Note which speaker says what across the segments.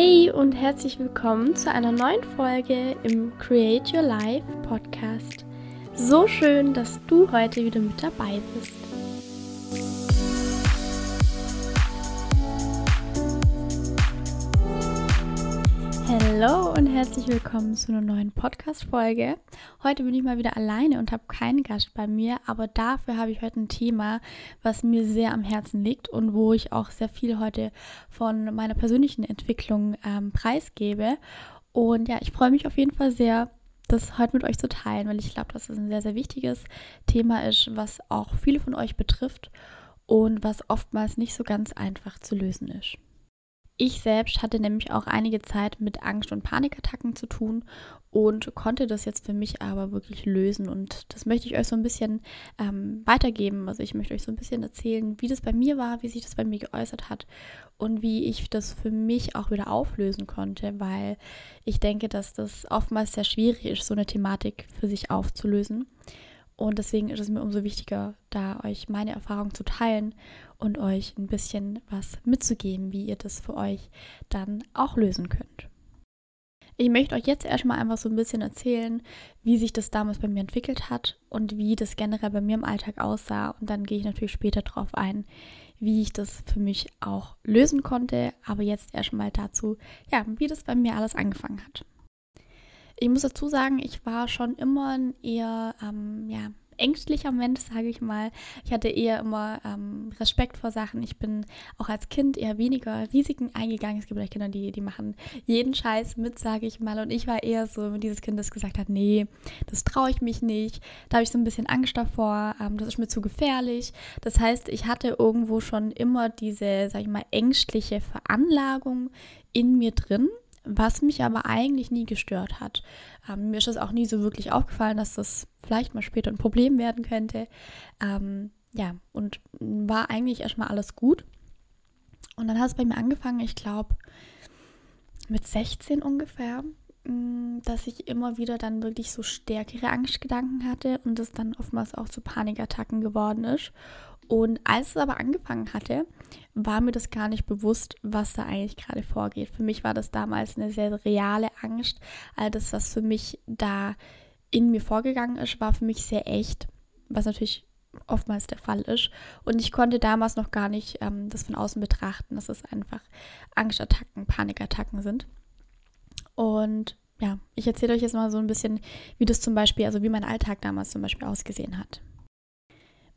Speaker 1: Hey und herzlich willkommen zu einer neuen Folge im Create Your Life Podcast. So schön, dass du heute wieder mit dabei bist. Hallo und herzlich willkommen zu einer neuen Podcast-Folge. Heute bin ich mal wieder alleine und habe keinen Gast bei mir, aber dafür habe ich heute ein Thema, was mir sehr am Herzen liegt und wo ich auch sehr viel heute von meiner persönlichen Entwicklung ähm, preisgebe. Und ja, ich freue mich auf jeden Fall sehr, das heute mit euch zu teilen, weil ich glaube, dass es ein sehr, sehr wichtiges Thema ist, was auch viele von euch betrifft und was oftmals nicht so ganz einfach zu lösen ist. Ich selbst hatte nämlich auch einige Zeit mit Angst- und Panikattacken zu tun und konnte das jetzt für mich aber wirklich lösen. Und das möchte ich euch so ein bisschen ähm, weitergeben. Also ich möchte euch so ein bisschen erzählen, wie das bei mir war, wie sich das bei mir geäußert hat und wie ich das für mich auch wieder auflösen konnte, weil ich denke, dass das oftmals sehr schwierig ist, so eine Thematik für sich aufzulösen. Und deswegen ist es mir umso wichtiger, da euch meine Erfahrung zu teilen und euch ein bisschen was mitzugeben, wie ihr das für euch dann auch lösen könnt. Ich möchte euch jetzt erstmal einfach so ein bisschen erzählen, wie sich das damals bei mir entwickelt hat und wie das generell bei mir im Alltag aussah. Und dann gehe ich natürlich später darauf ein, wie ich das für mich auch lösen konnte. Aber jetzt erstmal dazu, ja, wie das bei mir alles angefangen hat. Ich muss dazu sagen, ich war schon immer ein eher ähm, ja, ängstlicher Mensch, sage ich mal. Ich hatte eher immer ähm, Respekt vor Sachen. Ich bin auch als Kind eher weniger Risiken eingegangen. Es gibt vielleicht Kinder, die, die machen jeden Scheiß mit, sage ich mal. Und ich war eher so dieses Kind, das gesagt hat, nee, das traue ich mich nicht. Da habe ich so ein bisschen Angst davor. Ähm, das ist mir zu gefährlich. Das heißt, ich hatte irgendwo schon immer diese, sage ich mal, ängstliche Veranlagung in mir drin was mich aber eigentlich nie gestört hat. Ähm, mir ist das auch nie so wirklich aufgefallen, dass das vielleicht mal später ein Problem werden könnte. Ähm, ja, und war eigentlich erstmal alles gut. Und dann hat es bei mir angefangen, ich glaube, mit 16 ungefähr, mm, dass ich immer wieder dann wirklich so stärkere Angstgedanken hatte und es dann oftmals auch zu Panikattacken geworden ist. Und als es aber angefangen hatte, war mir das gar nicht bewusst, was da eigentlich gerade vorgeht. Für mich war das damals eine sehr reale Angst. All das, was für mich da in mir vorgegangen ist, war für mich sehr echt, was natürlich oftmals der Fall ist. Und ich konnte damals noch gar nicht ähm, das von außen betrachten, dass es einfach Angstattacken, Panikattacken sind. Und ja, ich erzähle euch jetzt mal so ein bisschen, wie das zum Beispiel, also wie mein Alltag damals zum Beispiel ausgesehen hat.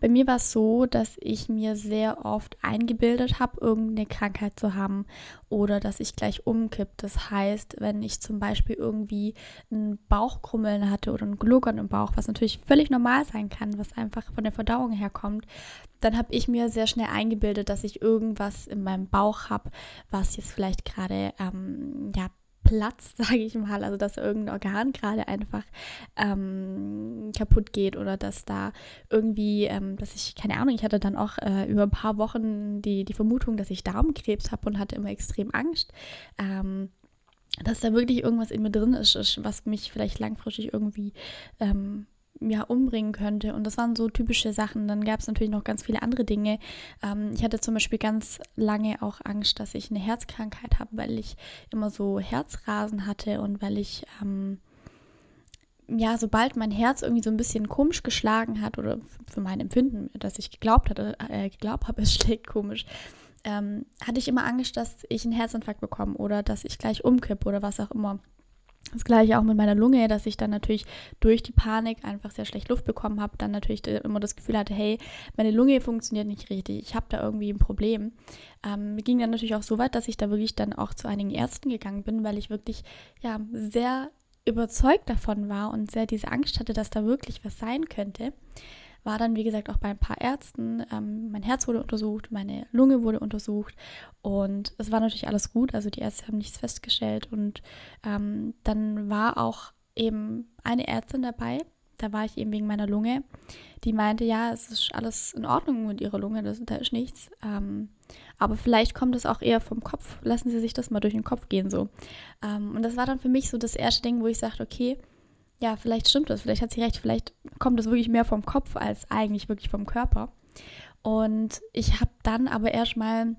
Speaker 1: Bei mir war es so, dass ich mir sehr oft eingebildet habe, irgendeine Krankheit zu haben oder dass ich gleich umkipp. Das heißt, wenn ich zum Beispiel irgendwie ein Bauchkrummeln hatte oder ein Gluckern im Bauch, was natürlich völlig normal sein kann, was einfach von der Verdauung herkommt, dann habe ich mir sehr schnell eingebildet, dass ich irgendwas in meinem Bauch habe, was jetzt vielleicht gerade ähm, ja, Platz, sage ich mal, also dass irgendein Organ gerade einfach ähm, kaputt geht oder dass da irgendwie, ähm, dass ich, keine Ahnung, ich hatte dann auch äh, über ein paar Wochen die, die Vermutung, dass ich Darmkrebs habe und hatte immer extrem Angst. Ähm, dass da wirklich irgendwas in mir drin ist, was mich vielleicht langfristig irgendwie ähm, ja, umbringen könnte. Und das waren so typische Sachen. Dann gab es natürlich noch ganz viele andere Dinge. Ähm, ich hatte zum Beispiel ganz lange auch Angst, dass ich eine Herzkrankheit habe, weil ich immer so Herzrasen hatte und weil ich, ähm, ja, sobald mein Herz irgendwie so ein bisschen komisch geschlagen hat oder für mein Empfinden, dass ich geglaubt hatte, äh, geglaubt habe, es schlägt komisch, ähm, hatte ich immer Angst, dass ich einen Herzinfarkt bekomme oder dass ich gleich umkippe oder was auch immer. Das gleiche auch mit meiner Lunge, dass ich dann natürlich durch die Panik einfach sehr schlecht Luft bekommen habe, dann natürlich immer das Gefühl hatte, hey, meine Lunge funktioniert nicht richtig, ich habe da irgendwie ein Problem. Ähm, ging dann natürlich auch so weit, dass ich da wirklich dann auch zu einigen Ärzten gegangen bin, weil ich wirklich ja sehr überzeugt davon war und sehr diese Angst hatte, dass da wirklich was sein könnte war dann, wie gesagt, auch bei ein paar Ärzten. Ähm, mein Herz wurde untersucht, meine Lunge wurde untersucht und es war natürlich alles gut. Also die Ärzte haben nichts festgestellt und ähm, dann war auch eben eine Ärztin dabei, da war ich eben wegen meiner Lunge, die meinte, ja, es ist alles in Ordnung mit ihrer Lunge, das, da ist nichts. Ähm, aber vielleicht kommt es auch eher vom Kopf. Lassen Sie sich das mal durch den Kopf gehen so. Ähm, und das war dann für mich so das erste Ding, wo ich sagte, okay, ja, vielleicht stimmt das, vielleicht hat sie recht, vielleicht kommt das wirklich mehr vom Kopf als eigentlich wirklich vom Körper. Und ich habe dann aber erstmal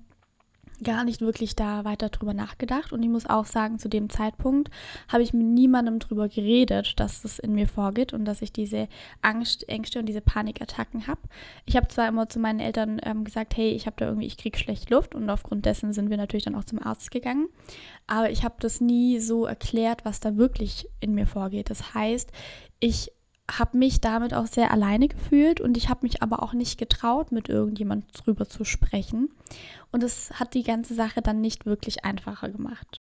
Speaker 1: gar nicht wirklich da weiter drüber nachgedacht. Und ich muss auch sagen, zu dem Zeitpunkt habe ich mit niemandem drüber geredet, dass das in mir vorgeht und dass ich diese Angst, Ängste und diese Panikattacken habe. Ich habe zwar immer zu meinen Eltern ähm, gesagt, hey, ich habe da irgendwie, ich kriege schlecht Luft und aufgrund dessen sind wir natürlich dann auch zum Arzt gegangen. Aber ich habe das nie so erklärt, was da wirklich in mir vorgeht. Das heißt, ich habe mich damit auch sehr alleine gefühlt und ich habe mich aber auch nicht getraut, mit irgendjemand drüber zu sprechen. Und es hat die ganze Sache dann nicht wirklich einfacher gemacht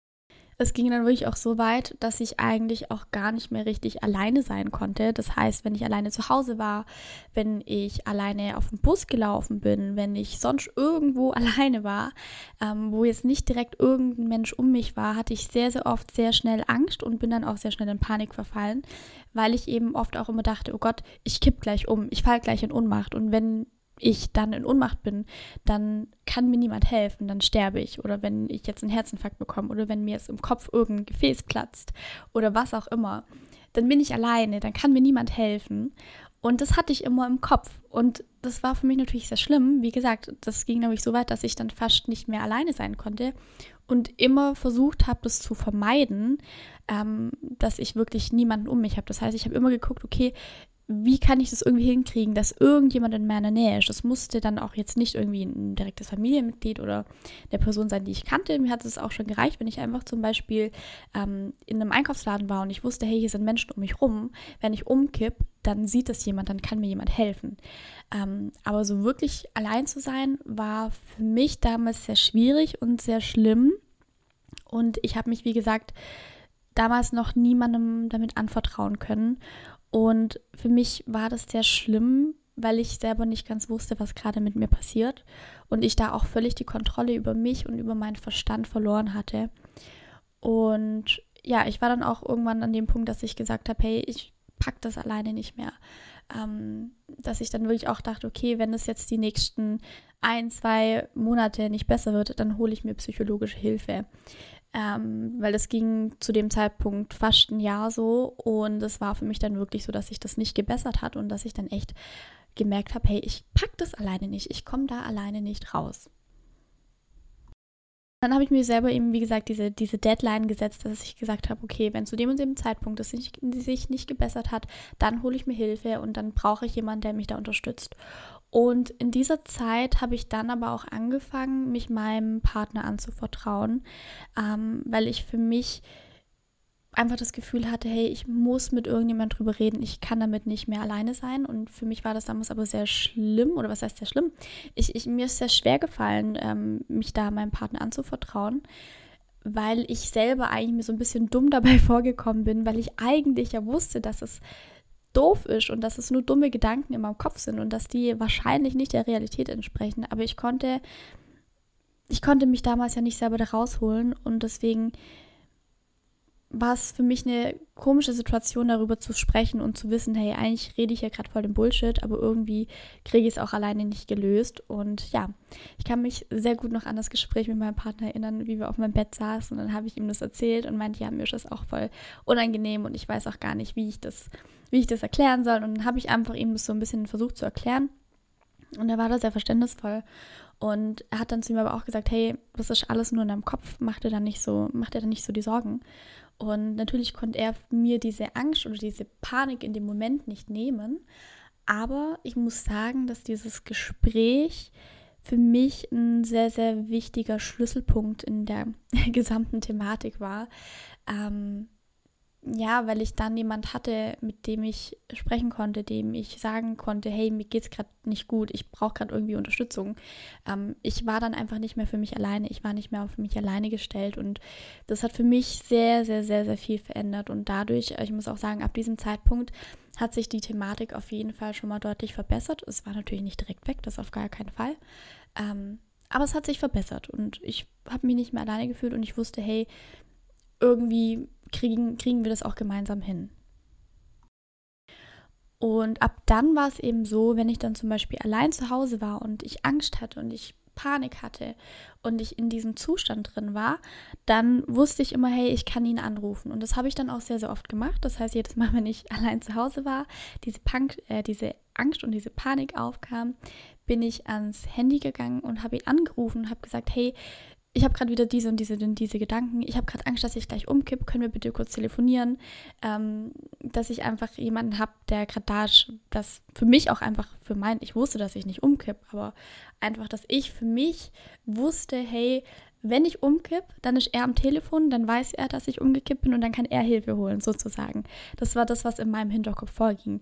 Speaker 1: es ging dann wirklich auch so weit, dass ich eigentlich auch gar nicht mehr richtig alleine sein konnte. Das heißt, wenn ich alleine zu Hause war, wenn ich alleine auf dem Bus gelaufen bin, wenn ich sonst irgendwo alleine war, ähm, wo jetzt nicht direkt irgendein Mensch um mich war, hatte ich sehr, sehr oft sehr schnell Angst und bin dann auch sehr schnell in Panik verfallen, weil ich eben oft auch immer dachte, oh Gott, ich kipp gleich um, ich falle gleich in Ohnmacht. Und wenn ich dann in Ohnmacht bin, dann kann mir niemand helfen, dann sterbe ich. Oder wenn ich jetzt einen Herzinfarkt bekomme oder wenn mir jetzt im Kopf irgendein Gefäß platzt oder was auch immer, dann bin ich alleine, dann kann mir niemand helfen. Und das hatte ich immer im Kopf. Und das war für mich natürlich sehr schlimm. Wie gesagt, das ging nämlich so weit, dass ich dann fast nicht mehr alleine sein konnte und immer versucht habe, das zu vermeiden, ähm, dass ich wirklich niemanden um mich habe. Das heißt, ich habe immer geguckt, okay, wie kann ich das irgendwie hinkriegen, dass irgendjemand in meiner Nähe ist. Das musste dann auch jetzt nicht irgendwie ein direktes Familienmitglied oder eine Person sein, die ich kannte. Mir hat es auch schon gereicht, wenn ich einfach zum Beispiel ähm, in einem Einkaufsladen war und ich wusste, hey, hier sind Menschen um mich rum. Wenn ich umkipp, dann sieht das jemand, dann kann mir jemand helfen. Ähm, aber so wirklich allein zu sein, war für mich damals sehr schwierig und sehr schlimm. Und ich habe mich, wie gesagt, damals noch niemandem damit anvertrauen können. Und für mich war das sehr schlimm, weil ich selber nicht ganz wusste, was gerade mit mir passiert. Und ich da auch völlig die Kontrolle über mich und über meinen Verstand verloren hatte. Und ja, ich war dann auch irgendwann an dem Punkt, dass ich gesagt habe, hey, ich pack das alleine nicht mehr. Ähm, dass ich dann wirklich auch dachte, okay, wenn es jetzt die nächsten ein, zwei Monate nicht besser wird, dann hole ich mir psychologische Hilfe ähm, weil das ging zu dem Zeitpunkt fast ein Jahr so und es war für mich dann wirklich so, dass sich das nicht gebessert hat und dass ich dann echt gemerkt habe, hey, ich pack das alleine nicht, ich komme da alleine nicht raus. Dann habe ich mir selber eben, wie gesagt, diese, diese Deadline gesetzt, dass ich gesagt habe, okay, wenn zu dem und dem Zeitpunkt es sich, sich nicht gebessert hat, dann hole ich mir Hilfe und dann brauche ich jemanden, der mich da unterstützt. Und in dieser Zeit habe ich dann aber auch angefangen, mich meinem Partner anzuvertrauen, ähm, weil ich für mich einfach das Gefühl hatte, hey, ich muss mit irgendjemand drüber reden, ich kann damit nicht mehr alleine sein. Und für mich war das damals aber sehr schlimm, oder was heißt sehr schlimm? Ich, ich mir ist sehr schwer gefallen, ähm, mich da meinem Partner anzuvertrauen, weil ich selber eigentlich mir so ein bisschen dumm dabei vorgekommen bin, weil ich eigentlich ja wusste, dass es doof ist und dass es nur dumme Gedanken in meinem Kopf sind und dass die wahrscheinlich nicht der Realität entsprechen. Aber ich konnte, ich konnte mich damals ja nicht selber da rausholen und deswegen war es für mich eine komische Situation, darüber zu sprechen und zu wissen, hey, eigentlich rede ich ja gerade voll dem Bullshit, aber irgendwie kriege ich es auch alleine nicht gelöst. Und ja, ich kann mich sehr gut noch an das Gespräch mit meinem Partner erinnern, wie wir auf meinem Bett saßen und dann habe ich ihm das erzählt und meinte, ja, mir ist das auch voll unangenehm und ich weiß auch gar nicht, wie ich das wie ich das erklären soll. Und dann habe ich einfach ihm das so ein bisschen versucht zu erklären. Und er war da sehr verständnisvoll. Und er hat dann zu mir aber auch gesagt, hey, das ist alles nur in deinem Kopf, mach dir da nicht so, mach dir da nicht so die Sorgen. Und natürlich konnte er mir diese Angst oder diese Panik in dem Moment nicht nehmen. Aber ich muss sagen, dass dieses Gespräch für mich ein sehr, sehr wichtiger Schlüsselpunkt in der gesamten Thematik war. Ähm, ja, weil ich dann jemand hatte, mit dem ich sprechen konnte, dem ich sagen konnte, hey, mir geht's gerade nicht gut, ich brauche gerade irgendwie Unterstützung. Ähm, ich war dann einfach nicht mehr für mich alleine, ich war nicht mehr auf mich alleine gestellt und das hat für mich sehr, sehr, sehr, sehr viel verändert und dadurch, ich muss auch sagen, ab diesem Zeitpunkt hat sich die Thematik auf jeden Fall schon mal deutlich verbessert. Es war natürlich nicht direkt weg, das auf gar keinen Fall. Ähm, aber es hat sich verbessert und ich habe mich nicht mehr alleine gefühlt und ich wusste, hey, irgendwie kriegen, kriegen wir das auch gemeinsam hin. Und ab dann war es eben so, wenn ich dann zum Beispiel allein zu Hause war und ich Angst hatte und ich Panik hatte und ich in diesem Zustand drin war, dann wusste ich immer, hey, ich kann ihn anrufen. Und das habe ich dann auch sehr, sehr oft gemacht. Das heißt, jedes Mal, wenn ich allein zu Hause war, diese, Punk, äh, diese Angst und diese Panik aufkam, bin ich ans Handy gegangen und habe ihn angerufen und habe gesagt, hey, ich habe gerade wieder diese und diese und diese Gedanken. Ich habe gerade Angst, dass ich gleich umkippe. Können wir bitte kurz telefonieren? Ähm, dass ich einfach jemanden habe, der gerade da ist, das für mich auch einfach für mein, ich wusste, dass ich nicht umkippe, aber einfach, dass ich für mich wusste, hey, wenn ich umkipp, dann ist er am Telefon, dann weiß er, dass ich umgekippt bin und dann kann er Hilfe holen, sozusagen. Das war das, was in meinem Hinterkopf vorging.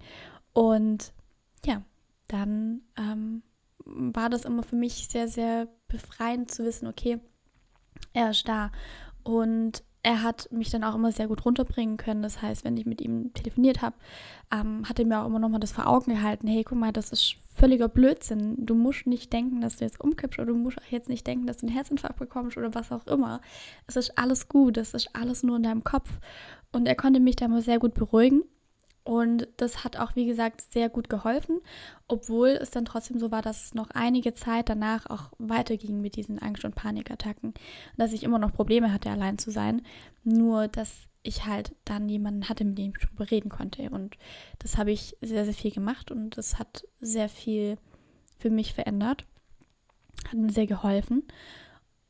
Speaker 1: Und ja, dann ähm, war das immer für mich sehr, sehr befreiend zu wissen, okay, er ist da. Und er hat mich dann auch immer sehr gut runterbringen können. Das heißt, wenn ich mit ihm telefoniert habe, ähm, hat er mir auch immer nochmal das vor Augen gehalten. Hey, guck mal, das ist völliger Blödsinn. Du musst nicht denken, dass du jetzt umkippst oder du musst auch jetzt nicht denken, dass du einen Herzinfarkt bekommst oder was auch immer. Es ist alles gut. Es ist alles nur in deinem Kopf. Und er konnte mich da immer sehr gut beruhigen. Und das hat auch, wie gesagt, sehr gut geholfen, obwohl es dann trotzdem so war, dass es noch einige Zeit danach auch weiterging mit diesen Angst- und Panikattacken. Dass ich immer noch Probleme hatte, allein zu sein. Nur, dass ich halt dann jemanden hatte, mit dem ich darüber reden konnte. Und das habe ich sehr, sehr viel gemacht und das hat sehr viel für mich verändert. Hat mir sehr geholfen.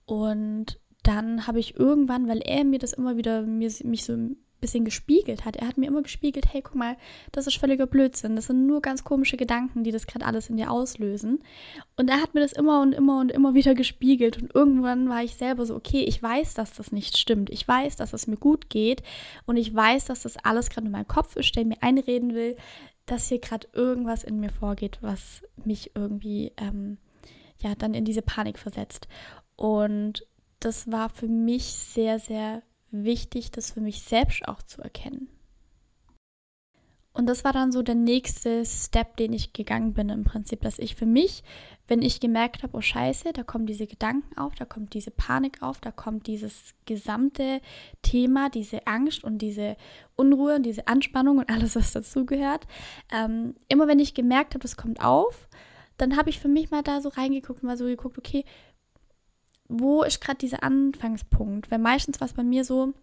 Speaker 1: Und dann habe ich irgendwann, weil er mir das immer wieder mir, mich so bisschen gespiegelt hat. Er hat mir immer gespiegelt, hey, guck mal, das ist völliger Blödsinn. Das sind nur ganz komische Gedanken, die das gerade alles in dir auslösen. Und er hat mir das immer und immer und immer wieder gespiegelt. Und irgendwann war ich selber so, okay, ich weiß, dass das nicht stimmt. Ich weiß, dass es mir gut geht. Und ich weiß, dass das alles gerade in meinem Kopf ist, der mir einreden will, dass hier gerade irgendwas in mir vorgeht, was mich irgendwie, ähm, ja, dann in diese Panik versetzt. Und das war für mich sehr, sehr wichtig, das für mich selbst auch zu erkennen. Und das war dann so der nächste Step, den ich gegangen bin im Prinzip, dass ich für mich, wenn ich gemerkt habe, oh scheiße, da kommen diese Gedanken auf, da kommt diese Panik auf, da kommt dieses gesamte Thema, diese Angst und diese Unruhe und diese Anspannung und alles, was dazugehört. Ähm, immer wenn ich gemerkt habe, das kommt auf, dann habe ich für mich mal da so reingeguckt und mal so geguckt, okay, wo ist gerade dieser Anfangspunkt? Weil meistens war es bei mir so,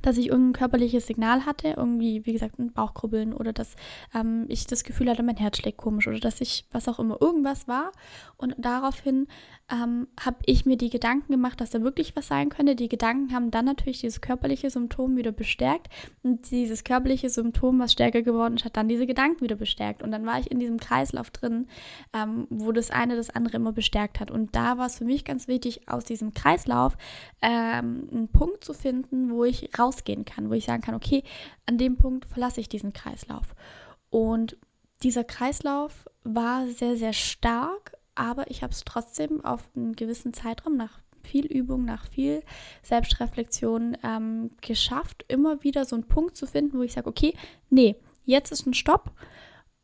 Speaker 1: dass ich irgendein körperliches Signal hatte, irgendwie, wie gesagt, ein Bauchkrubbeln oder dass ähm, ich das Gefühl hatte, mein Herz schlägt komisch oder dass ich, was auch immer, irgendwas war. Und daraufhin ähm, habe ich mir die Gedanken gemacht, dass da wirklich was sein könnte. Die Gedanken haben dann natürlich dieses körperliche Symptom wieder bestärkt und dieses körperliche Symptom, was stärker geworden ist, hat dann diese Gedanken wieder bestärkt. Und dann war ich in diesem Kreislauf drin, ähm, wo das eine das andere immer bestärkt hat. Und da war es für mich ganz wichtig, aus diesem Kreislauf ähm, einen Punkt zu finden, wo ich rausgehen kann, wo ich sagen kann, okay, an dem Punkt verlasse ich diesen Kreislauf. Und dieser Kreislauf war sehr, sehr stark, aber ich habe es trotzdem auf einen gewissen Zeitraum nach viel Übung, nach viel Selbstreflexion ähm, geschafft, immer wieder so einen Punkt zu finden, wo ich sage, okay, nee, jetzt ist ein Stopp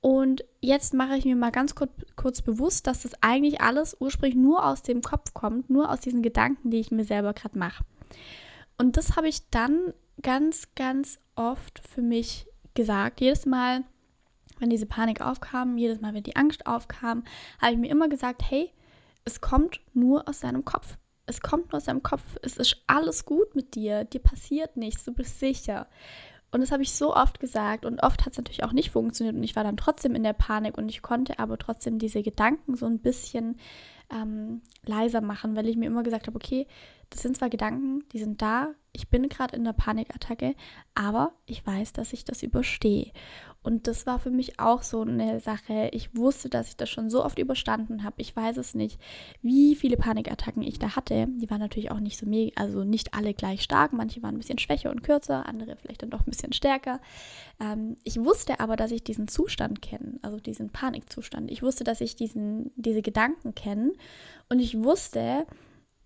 Speaker 1: und jetzt mache ich mir mal ganz kurz, kurz bewusst, dass das eigentlich alles ursprünglich nur aus dem Kopf kommt, nur aus diesen Gedanken, die ich mir selber gerade mache. Und das habe ich dann ganz, ganz oft für mich gesagt. Jedes Mal, wenn diese Panik aufkam, jedes Mal, wenn die Angst aufkam, habe ich mir immer gesagt, hey, es kommt nur aus deinem Kopf. Es kommt nur aus deinem Kopf. Es ist alles gut mit dir. Dir passiert nichts. Du bist sicher. Und das habe ich so oft gesagt und oft hat es natürlich auch nicht funktioniert und ich war dann trotzdem in der Panik und ich konnte aber trotzdem diese Gedanken so ein bisschen ähm, leiser machen, weil ich mir immer gesagt habe, okay, das sind zwar Gedanken, die sind da, ich bin gerade in der Panikattacke, aber ich weiß, dass ich das überstehe. Und das war für mich auch so eine Sache. Ich wusste, dass ich das schon so oft überstanden habe. Ich weiß es nicht, wie viele Panikattacken ich da hatte. Die waren natürlich auch nicht so mega, also nicht alle gleich stark. Manche waren ein bisschen schwächer und kürzer, andere vielleicht dann doch ein bisschen stärker. Ähm, ich wusste aber, dass ich diesen Zustand kenne, also diesen Panikzustand. Ich wusste, dass ich diesen, diese Gedanken kenne und ich wusste,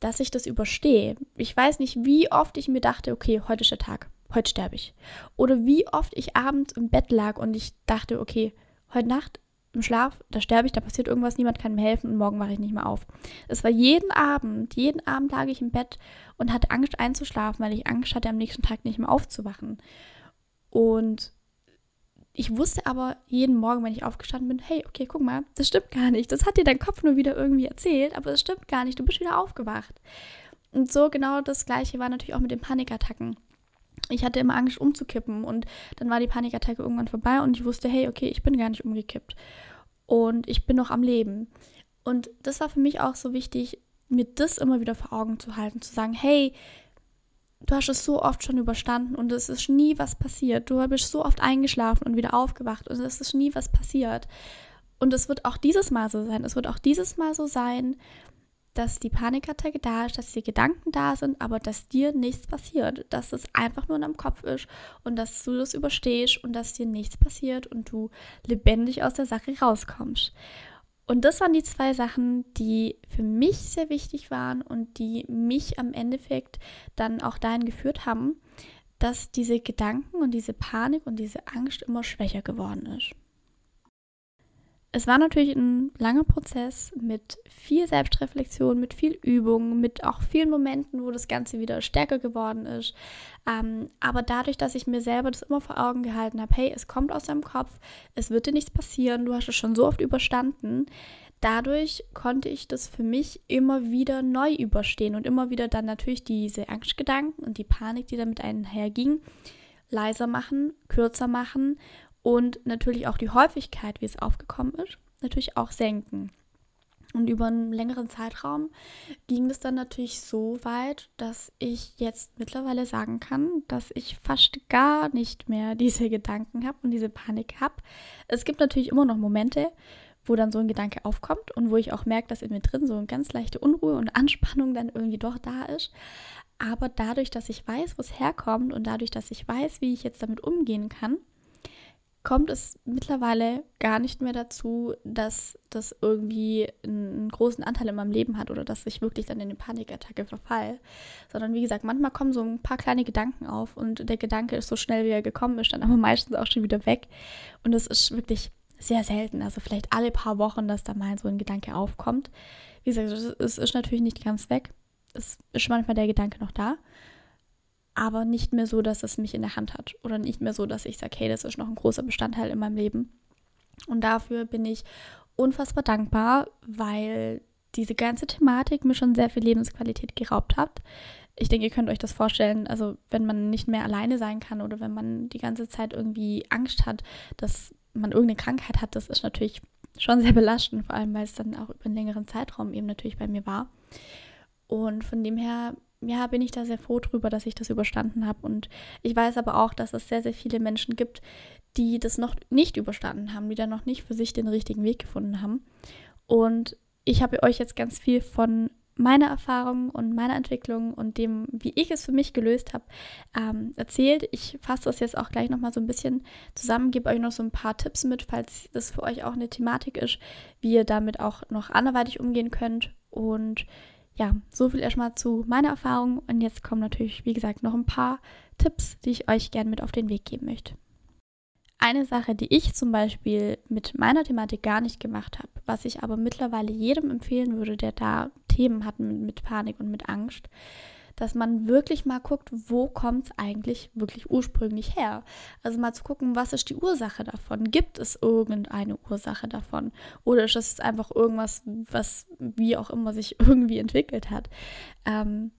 Speaker 1: dass ich das überstehe. Ich weiß nicht, wie oft ich mir dachte, okay, heute ist der Tag heute sterbe ich. Oder wie oft ich abends im Bett lag und ich dachte, okay, heute Nacht im Schlaf, da sterbe ich, da passiert irgendwas, niemand kann mir helfen und morgen wache ich nicht mehr auf. Es war jeden Abend, jeden Abend lag ich im Bett und hatte Angst einzuschlafen, weil ich Angst hatte, am nächsten Tag nicht mehr aufzuwachen. Und ich wusste aber jeden Morgen, wenn ich aufgestanden bin, hey, okay, guck mal, das stimmt gar nicht. Das hat dir dein Kopf nur wieder irgendwie erzählt, aber das stimmt gar nicht. Du bist wieder aufgewacht. Und so genau das gleiche war natürlich auch mit den Panikattacken ich hatte immer Angst umzukippen und dann war die Panikattacke irgendwann vorbei und ich wusste, hey, okay, ich bin gar nicht umgekippt und ich bin noch am Leben. Und das war für mich auch so wichtig, mir das immer wieder vor Augen zu halten, zu sagen, hey, du hast es so oft schon überstanden und es ist nie was passiert. Du bist so oft eingeschlafen und wieder aufgewacht und es ist nie was passiert. Und es wird auch dieses Mal so sein. Es wird auch dieses Mal so sein, dass die Panikattacke da ist, dass die Gedanken da sind, aber dass dir nichts passiert, dass es einfach nur in deinem Kopf ist und dass du das überstehst und dass dir nichts passiert und du lebendig aus der Sache rauskommst. Und das waren die zwei Sachen, die für mich sehr wichtig waren und die mich am Endeffekt dann auch dahin geführt haben, dass diese Gedanken und diese Panik und diese Angst immer schwächer geworden ist es war natürlich ein langer Prozess mit viel Selbstreflexion, mit viel Übung, mit auch vielen Momenten, wo das Ganze wieder stärker geworden ist. Ähm, aber dadurch, dass ich mir selber das immer vor Augen gehalten habe, hey, es kommt aus deinem Kopf, es wird dir nichts passieren, du hast es schon so oft überstanden, dadurch konnte ich das für mich immer wieder neu überstehen und immer wieder dann natürlich diese Angstgedanken und die Panik, die damit einherging, leiser machen, kürzer machen und natürlich auch die Häufigkeit, wie es aufgekommen ist, natürlich auch senken. Und über einen längeren Zeitraum ging es dann natürlich so weit, dass ich jetzt mittlerweile sagen kann, dass ich fast gar nicht mehr diese Gedanken habe und diese Panik habe. Es gibt natürlich immer noch Momente, wo dann so ein Gedanke aufkommt und wo ich auch merke, dass in mir drin so eine ganz leichte Unruhe und Anspannung dann irgendwie doch da ist. Aber dadurch, dass ich weiß, wo es herkommt und dadurch, dass ich weiß, wie ich jetzt damit umgehen kann, kommt es mittlerweile gar nicht mehr dazu, dass das irgendwie einen großen Anteil in meinem Leben hat oder dass ich wirklich dann in eine Panikattacke verfall. Sondern wie gesagt, manchmal kommen so ein paar kleine Gedanken auf und der Gedanke ist so schnell, wie er gekommen ist, dann aber meistens auch schon wieder weg. Und das ist wirklich sehr selten. Also vielleicht alle paar Wochen, dass da mal so ein Gedanke aufkommt. Wie gesagt, es ist natürlich nicht ganz weg. Es ist manchmal der Gedanke noch da aber nicht mehr so, dass es mich in der Hand hat oder nicht mehr so, dass ich sage, hey, das ist noch ein großer Bestandteil in meinem Leben. Und dafür bin ich unfassbar dankbar, weil diese ganze Thematik mir schon sehr viel Lebensqualität geraubt hat. Ich denke, ihr könnt euch das vorstellen, also wenn man nicht mehr alleine sein kann oder wenn man die ganze Zeit irgendwie Angst hat, dass man irgendeine Krankheit hat, das ist natürlich schon sehr belastend, vor allem weil es dann auch über einen längeren Zeitraum eben natürlich bei mir war. Und von dem her ja, bin ich da sehr froh drüber, dass ich das überstanden habe. Und ich weiß aber auch, dass es sehr, sehr viele Menschen gibt, die das noch nicht überstanden haben, die da noch nicht für sich den richtigen Weg gefunden haben. Und ich habe euch jetzt ganz viel von meiner Erfahrung und meiner Entwicklung und dem, wie ich es für mich gelöst habe, ähm, erzählt. Ich fasse das jetzt auch gleich nochmal so ein bisschen zusammen, gebe euch noch so ein paar Tipps mit, falls das für euch auch eine Thematik ist, wie ihr damit auch noch anderweitig umgehen könnt. Und ja, so viel erstmal zu meiner Erfahrung. Und jetzt kommen natürlich, wie gesagt, noch ein paar Tipps, die ich euch gerne mit auf den Weg geben möchte. Eine Sache, die ich zum Beispiel mit meiner Thematik gar nicht gemacht habe, was ich aber mittlerweile jedem empfehlen würde, der da Themen hat mit, mit Panik und mit Angst, dass man wirklich mal guckt, wo kommt es eigentlich wirklich ursprünglich her. Also mal zu gucken, was ist die Ursache davon? Gibt es irgendeine Ursache davon? Oder ist es einfach irgendwas, was wie auch immer sich irgendwie entwickelt hat? Ähm,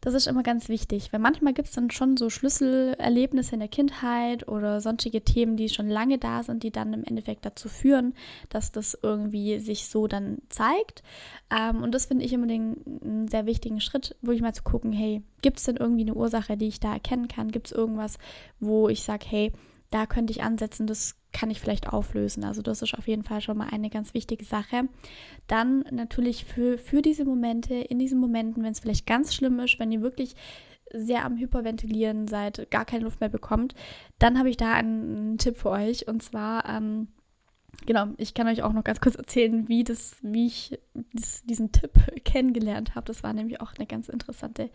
Speaker 1: das ist immer ganz wichtig, weil manchmal gibt es dann schon so Schlüsselerlebnisse in der Kindheit oder sonstige Themen, die schon lange da sind, die dann im Endeffekt dazu führen, dass das irgendwie sich so dann zeigt. Ähm, und das finde ich immer den, einen sehr wichtigen Schritt, wirklich mal zu gucken, hey, gibt es denn irgendwie eine Ursache, die ich da erkennen kann? Gibt es irgendwas, wo ich sage, hey, da könnte ich ansetzen, das kann ich vielleicht auflösen. Also das ist auf jeden Fall schon mal eine ganz wichtige Sache. Dann natürlich für, für diese Momente, in diesen Momenten, wenn es vielleicht ganz schlimm ist, wenn ihr wirklich sehr am Hyperventilieren seid, gar keine Luft mehr bekommt, dann habe ich da einen, einen, Tipp für euch. Und zwar, ähm, genau, ich kann euch auch noch ganz kurz erzählen, wie, das, wie ich das, diesen Tipp kennengelernt habe. Das war nämlich auch eine ganz interessante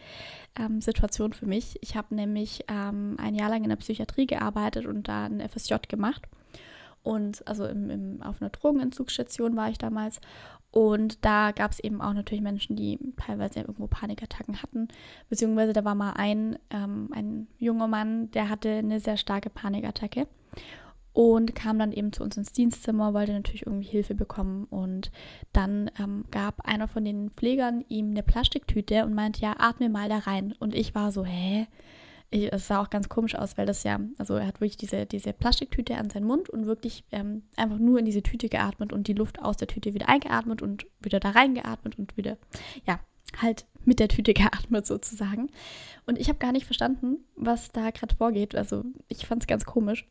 Speaker 1: ähm, Situation für mich. Ich habe nämlich ähm, ein Jahr lang in der Psychiatrie gearbeitet und da ein FSJ gemacht. Und also im, im, auf einer Drogenentzugsstation war ich damals. Und da gab es eben auch natürlich Menschen, die teilweise irgendwo Panikattacken hatten. Beziehungsweise da war mal ein, ähm, ein junger Mann, der hatte eine sehr starke Panikattacke und kam dann eben zu uns ins Dienstzimmer, wollte natürlich irgendwie Hilfe bekommen. Und dann ähm, gab einer von den Pflegern ihm eine Plastiktüte und meinte, ja, atme mal da rein. Und ich war so, hä? es sah auch ganz komisch aus, weil das ja, also er hat wirklich diese, diese Plastiktüte an seinen Mund und wirklich ähm, einfach nur in diese Tüte geatmet und die Luft aus der Tüte wieder eingeatmet und wieder da reingeatmet und wieder, ja, halt mit der Tüte geatmet sozusagen. Und ich habe gar nicht verstanden, was da gerade vorgeht. Also ich fand es ganz komisch.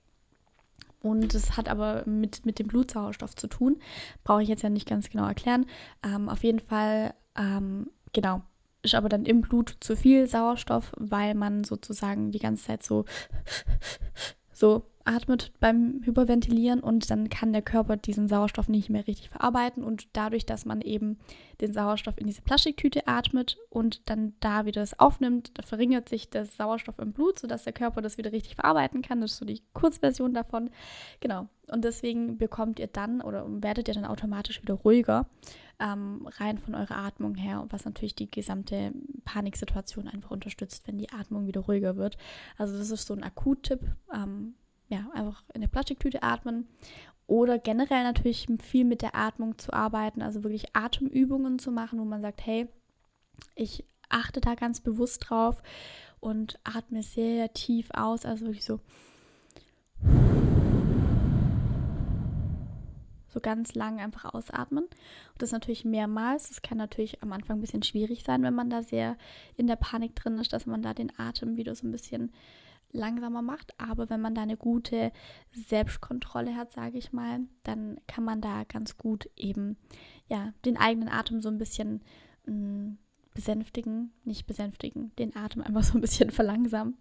Speaker 1: Und es hat aber mit, mit dem Blutsauerstoff zu tun. Brauche ich jetzt ja nicht ganz genau erklären. Ähm, auf jeden Fall, ähm, genau, ist aber dann im Blut zu viel Sauerstoff, weil man sozusagen die ganze Zeit so, so atmet beim Hyperventilieren und dann kann der Körper diesen Sauerstoff nicht mehr richtig verarbeiten und dadurch, dass man eben den Sauerstoff in diese Plastiktüte atmet und dann da wieder das aufnimmt, da verringert sich der Sauerstoff im Blut, sodass der Körper das wieder richtig verarbeiten kann. Das ist so die Kurzversion davon. Genau. Und deswegen bekommt ihr dann oder werdet ihr dann automatisch wieder ruhiger, ähm, rein von eurer Atmung her, was natürlich die gesamte Paniksituation einfach unterstützt, wenn die Atmung wieder ruhiger wird. Also das ist so ein Akuttipp. Ähm, ja, einfach in der Plastiktüte atmen oder generell natürlich viel mit der Atmung zu arbeiten, also wirklich Atemübungen zu machen, wo man sagt, hey, ich achte da ganz bewusst drauf und atme sehr tief aus, also wirklich so so ganz lang einfach ausatmen. Und das natürlich mehrmals. Das kann natürlich am Anfang ein bisschen schwierig sein, wenn man da sehr in der Panik drin ist, dass man da den Atem wieder so ein bisschen langsamer macht. Aber wenn man da eine gute Selbstkontrolle hat, sage ich mal, dann kann man da ganz gut eben ja den eigenen Atem so ein bisschen mh, mm, besänftigen, nicht besänftigen, den Atem einfach so ein bisschen verlangsamen.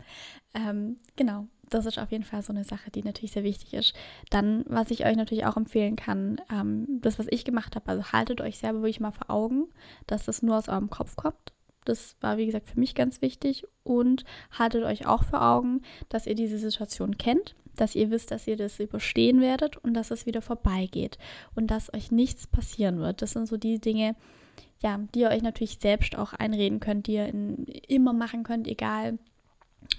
Speaker 1: Ähm, genau, das ist auf jeden Fall so eine Sache, die natürlich sehr wichtig ist. Dann, was ich euch natürlich auch empfehlen kann, ähm, das, was ich gemacht habe, also haltet euch selber wirklich mal vor Augen, dass das nur aus eurem Kopf kommt das war, wie gesagt, für mich ganz wichtig. Und haltet euch auch vor Augen, dass ihr diese Situation kennt, dass ihr wisst, dass ihr das überstehen werdet und dass es wieder vorbeigeht und dass euch nichts passieren wird. Das sind so die Dinge, ja, die ihr euch natürlich selbst auch einreden könnt, die ihr in, immer machen könnt, egal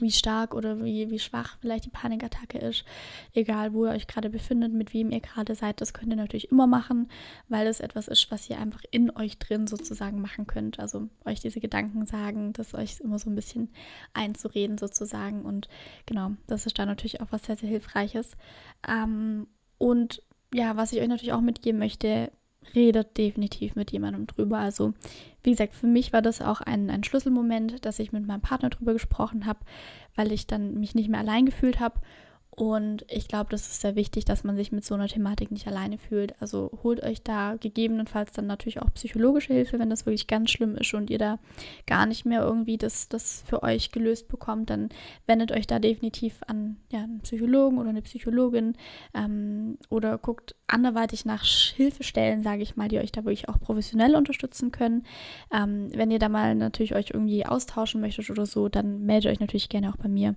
Speaker 1: wie stark oder wie, wie schwach vielleicht die Panikattacke ist. Egal, wo ihr euch gerade befindet, mit wem ihr gerade seid, das könnt ihr natürlich immer machen, weil es etwas ist, was ihr einfach in euch drin sozusagen machen könnt. Also euch diese Gedanken sagen, das euch immer so ein bisschen einzureden sozusagen. Und genau, das ist da natürlich auch was sehr, sehr Hilfreiches. Ähm, und ja, was ich euch natürlich auch mitgeben möchte, redet definitiv mit jemandem drüber. Also, wie gesagt, für mich war das auch ein, ein Schlüsselmoment, dass ich mit meinem Partner drüber gesprochen habe, weil ich dann mich nicht mehr allein gefühlt habe und ich glaube, das ist sehr wichtig, dass man sich mit so einer Thematik nicht alleine fühlt. Also holt euch da gegebenenfalls dann natürlich auch psychologische Hilfe, wenn das wirklich ganz schlimm ist und ihr da gar nicht mehr irgendwie das, das für euch gelöst bekommt, dann wendet euch da definitiv an ja, einen Psychologen oder eine Psychologin ähm, oder guckt anderweitig nach Hilfestellen, sage ich mal, die euch da wirklich auch professionell unterstützen können. Ähm, wenn ihr da mal natürlich euch irgendwie austauschen möchtet oder so, dann meldet euch natürlich gerne auch bei mir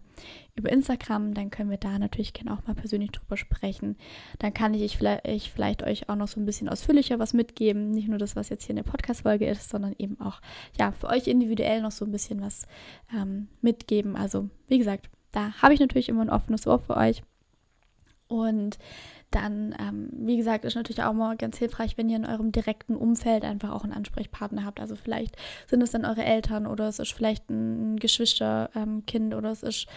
Speaker 1: über Instagram, dann können wir da natürlich gerne auch mal persönlich drüber sprechen. Dann kann ich vielleicht, ich vielleicht euch auch noch so ein bisschen ausführlicher was mitgeben. Nicht nur das, was jetzt hier in der Podcast-Folge ist, sondern eben auch ja, für euch individuell noch so ein bisschen was ähm, mitgeben. Also, wie gesagt, da habe ich natürlich immer ein offenes Ohr für euch. Und dann, ähm, wie gesagt, ist natürlich auch mal ganz hilfreich, wenn ihr in eurem direkten Umfeld einfach auch einen Ansprechpartner habt. Also vielleicht sind es dann eure Eltern oder es ist vielleicht ein Geschwisterkind ähm, oder es ist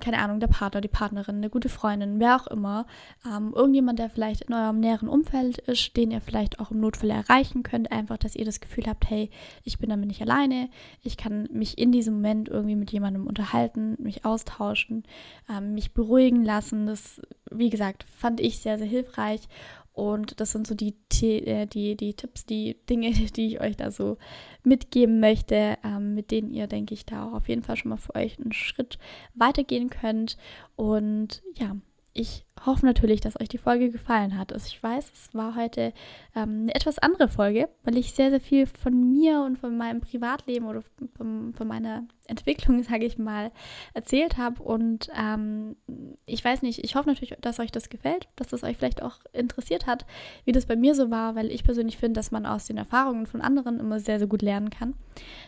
Speaker 1: keine Ahnung, der Partner, die Partnerin, eine gute Freundin, wer auch immer, ähm, irgendjemand, der vielleicht in eurem näheren Umfeld ist, den ihr vielleicht auch im Notfall erreichen könnt, einfach, dass ihr das Gefühl habt, hey, ich bin damit nicht alleine, ich kann mich in diesem Moment irgendwie mit jemandem unterhalten, mich austauschen, ähm, mich beruhigen lassen. Das, wie gesagt, fand ich sehr, sehr hilfreich und das sind so die, äh, die, die Tipps, die Dinge, die ich euch da so mitgeben möchte, ähm, mit denen ihr, denke ich, da auch auf jeden Fall schon mal für euch einen Schritt weitergehen könnt. Und ja, ich hoffe natürlich, dass euch die Folge gefallen hat. Also ich weiß, es war heute ähm, eine etwas andere Folge, weil ich sehr, sehr viel von mir und von meinem Privatleben oder von, von meiner Entwicklung, sage ich mal, erzählt habe. Und ähm, ich weiß nicht, ich hoffe natürlich, dass euch das gefällt, dass das euch vielleicht auch interessiert hat, wie das bei mir so war, weil ich persönlich finde, dass man aus den Erfahrungen von anderen immer sehr, sehr gut lernen kann.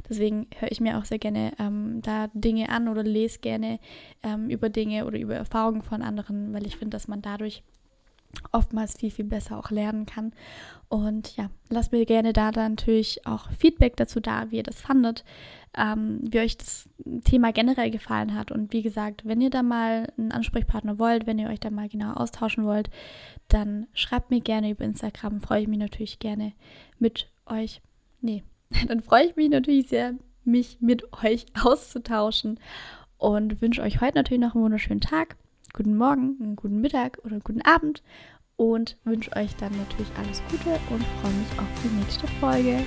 Speaker 1: Deswegen höre ich mir auch sehr gerne ähm, da Dinge an oder lese gerne ähm, über Dinge oder über Erfahrungen von anderen, weil ich finde, dass man dadurch oftmals viel, viel besser auch lernen kann. Und ja, lasst mir gerne da natürlich auch Feedback dazu da, wie ihr das fandet, ähm, wie euch das Thema generell gefallen hat. Und wie gesagt, wenn ihr da mal einen Ansprechpartner wollt, wenn ihr euch da mal genau austauschen wollt, dann schreibt mir gerne über Instagram. Freue ich mich natürlich gerne mit euch. Nee, dann freue ich mich natürlich sehr, mich mit euch auszutauschen und wünsche euch heute natürlich noch einen wunderschönen Tag, guten Morgen, einen guten Mittag oder einen guten Abend und wünsche euch dann natürlich alles Gute und freue mich auf die nächste Folge.